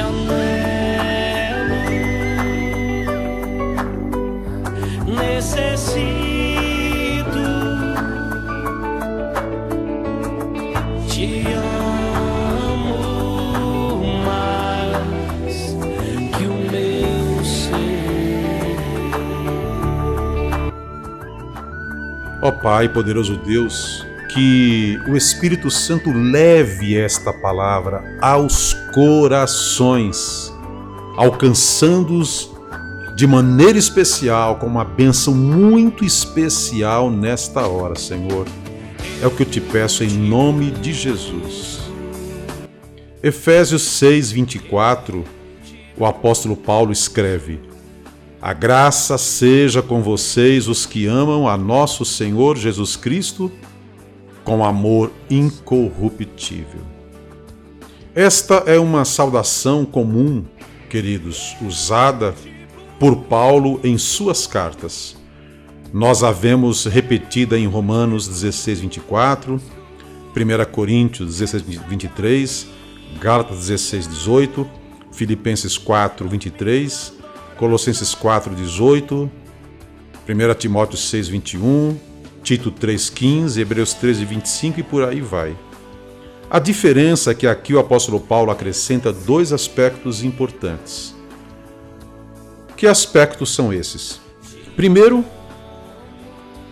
anelo, necessito te amo mais que o meu ser. Ó Pai, poderoso Deus, que o Espírito Santo leve esta palavra aos corações, alcançando-os de maneira especial, com uma bênção muito especial nesta hora, Senhor. É o que eu te peço em nome de Jesus. Efésios 6, 24, o apóstolo Paulo escreve: A graça seja com vocês, os que amam a nosso Senhor Jesus Cristo com amor incorruptível. Esta é uma saudação comum, queridos, usada por Paulo em suas cartas. Nós a vemos repetida em Romanos 16, 24, 1 Coríntios 16, 23, Gálatas 16, 18, Filipenses 4, 23, Colossenses 4, 18, 1 Timóteo 6, 21, Tito 3,15, Hebreus 13, 25 e por aí vai. A diferença é que aqui o apóstolo Paulo acrescenta dois aspectos importantes. Que aspectos são esses? Primeiro,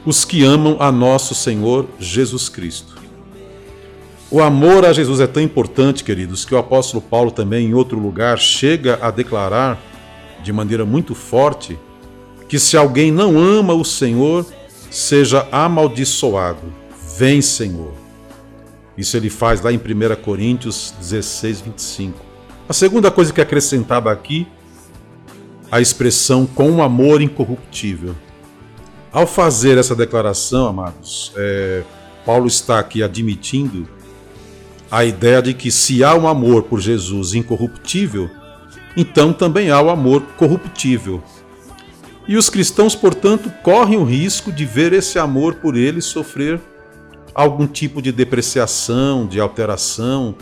os que amam a nosso Senhor Jesus Cristo. O amor a Jesus é tão importante, queridos, que o apóstolo Paulo também, em outro lugar, chega a declarar de maneira muito forte que se alguém não ama o Senhor, seja amaldiçoado. Vem, Senhor. Isso ele faz lá em 1 Coríntios 16, 25. A segunda coisa que é acrescentada aqui, a expressão com um amor incorruptível. Ao fazer essa declaração, amados, é, Paulo está aqui admitindo a ideia de que se há um amor por Jesus incorruptível, então também há o amor corruptível, e os cristãos, portanto, correm o risco de ver esse amor por ele sofrer algum tipo de depreciação, de alteração,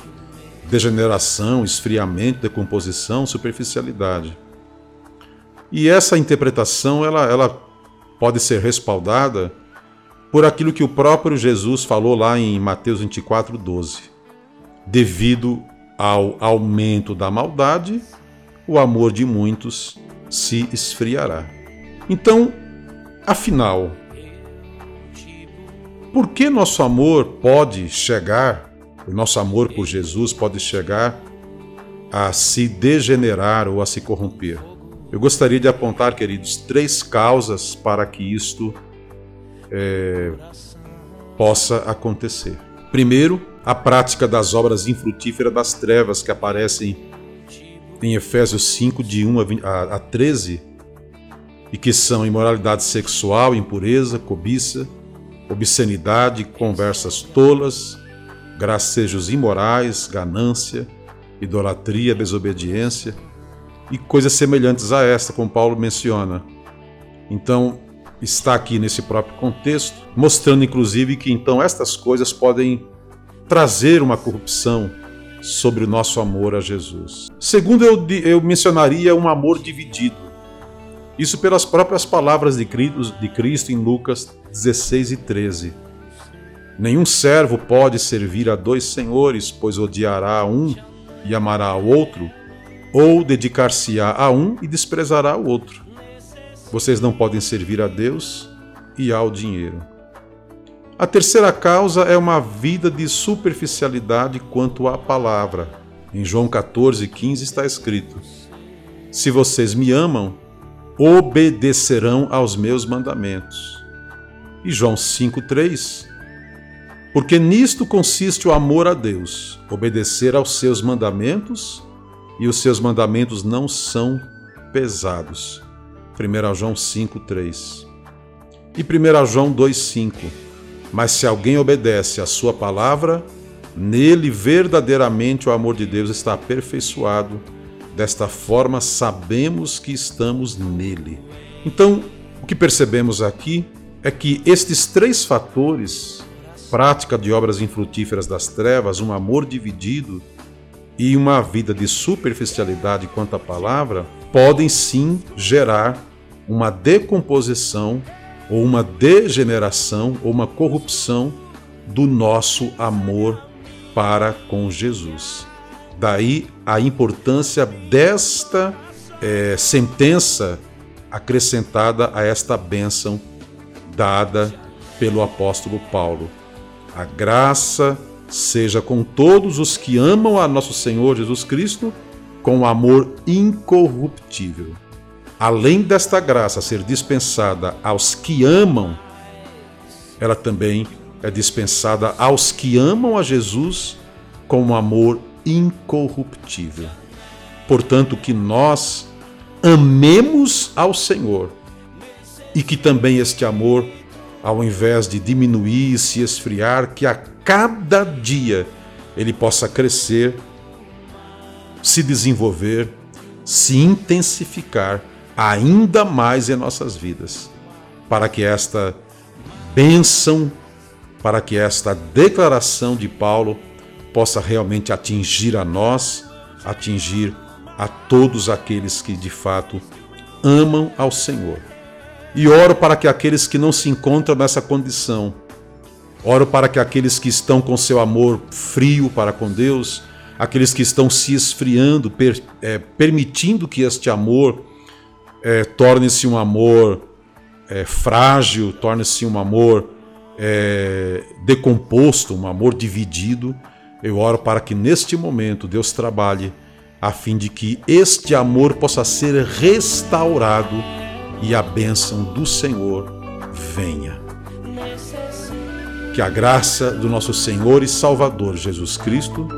degeneração, esfriamento, decomposição, superficialidade. E essa interpretação ela, ela pode ser respaldada por aquilo que o próprio Jesus falou lá em Mateus 24, 12. Devido ao aumento da maldade, o amor de muitos se esfriará. Então, afinal, por que nosso amor pode chegar, o nosso amor por Jesus pode chegar a se degenerar ou a se corromper? Eu gostaria de apontar, queridos, três causas para que isto é, possa acontecer. Primeiro, a prática das obras infrutíferas das trevas que aparecem em Efésios 5, de 1 a 13, e que são imoralidade sexual, impureza, cobiça, obscenidade, conversas tolas, gracejos imorais, ganância, idolatria, desobediência e coisas semelhantes a esta, como Paulo menciona. Então, está aqui nesse próprio contexto, mostrando inclusive que então estas coisas podem trazer uma corrupção sobre o nosso amor a Jesus. Segundo, eu, eu mencionaria um amor dividido. Isso pelas próprias palavras de Cristo em Lucas 16 e 13. Nenhum servo pode servir a dois senhores, pois odiará a um e amará ao outro, ou dedicar-se-á a um e desprezará o outro. Vocês não podem servir a Deus e ao dinheiro. A terceira causa é uma vida de superficialidade quanto à palavra. Em João 14, 15 está escrito: Se vocês me amam, obedecerão aos meus mandamentos. E João 5,3 Porque nisto consiste o amor a Deus, obedecer aos seus mandamentos, e os seus mandamentos não são pesados. 1 João 5,3 E 1 João 2,5 Mas se alguém obedece à sua palavra, nele verdadeiramente o amor de Deus está aperfeiçoado Desta forma, sabemos que estamos nele. Então, o que percebemos aqui é que estes três fatores prática de obras infrutíferas das trevas, um amor dividido e uma vida de superficialidade quanto à palavra podem sim gerar uma decomposição ou uma degeneração ou uma corrupção do nosso amor para com Jesus. Daí a importância desta é, sentença acrescentada a esta bênção dada pelo apóstolo Paulo. A graça seja com todos os que amam a nosso Senhor Jesus Cristo com amor incorruptível. Além desta graça ser dispensada aos que amam, ela também é dispensada aos que amam a Jesus com amor incorruptível. Portanto, que nós amemos ao Senhor e que também este amor, ao invés de diminuir e se esfriar, que a cada dia ele possa crescer, se desenvolver, se intensificar ainda mais em nossas vidas, para que esta bênção, para que esta declaração de Paulo possa realmente atingir a nós, atingir a todos aqueles que de fato amam ao Senhor. E oro para que aqueles que não se encontram nessa condição, oro para que aqueles que estão com seu amor frio para com Deus, aqueles que estão se esfriando, per, é, permitindo que este amor é, torne-se um amor é, frágil, torne-se um amor é, decomposto, um amor dividido. Eu oro para que neste momento Deus trabalhe a fim de que este amor possa ser restaurado e a bênção do Senhor venha. Que a graça do nosso Senhor e Salvador Jesus Cristo,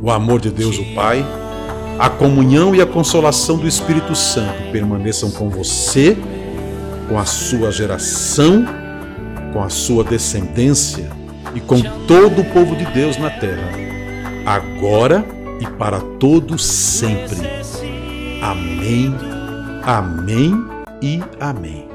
o amor de Deus o Pai, a comunhão e a consolação do Espírito Santo permaneçam com você, com a sua geração, com a sua descendência e com todo o povo de Deus na terra, agora e para todos sempre. Amém, amém e amém.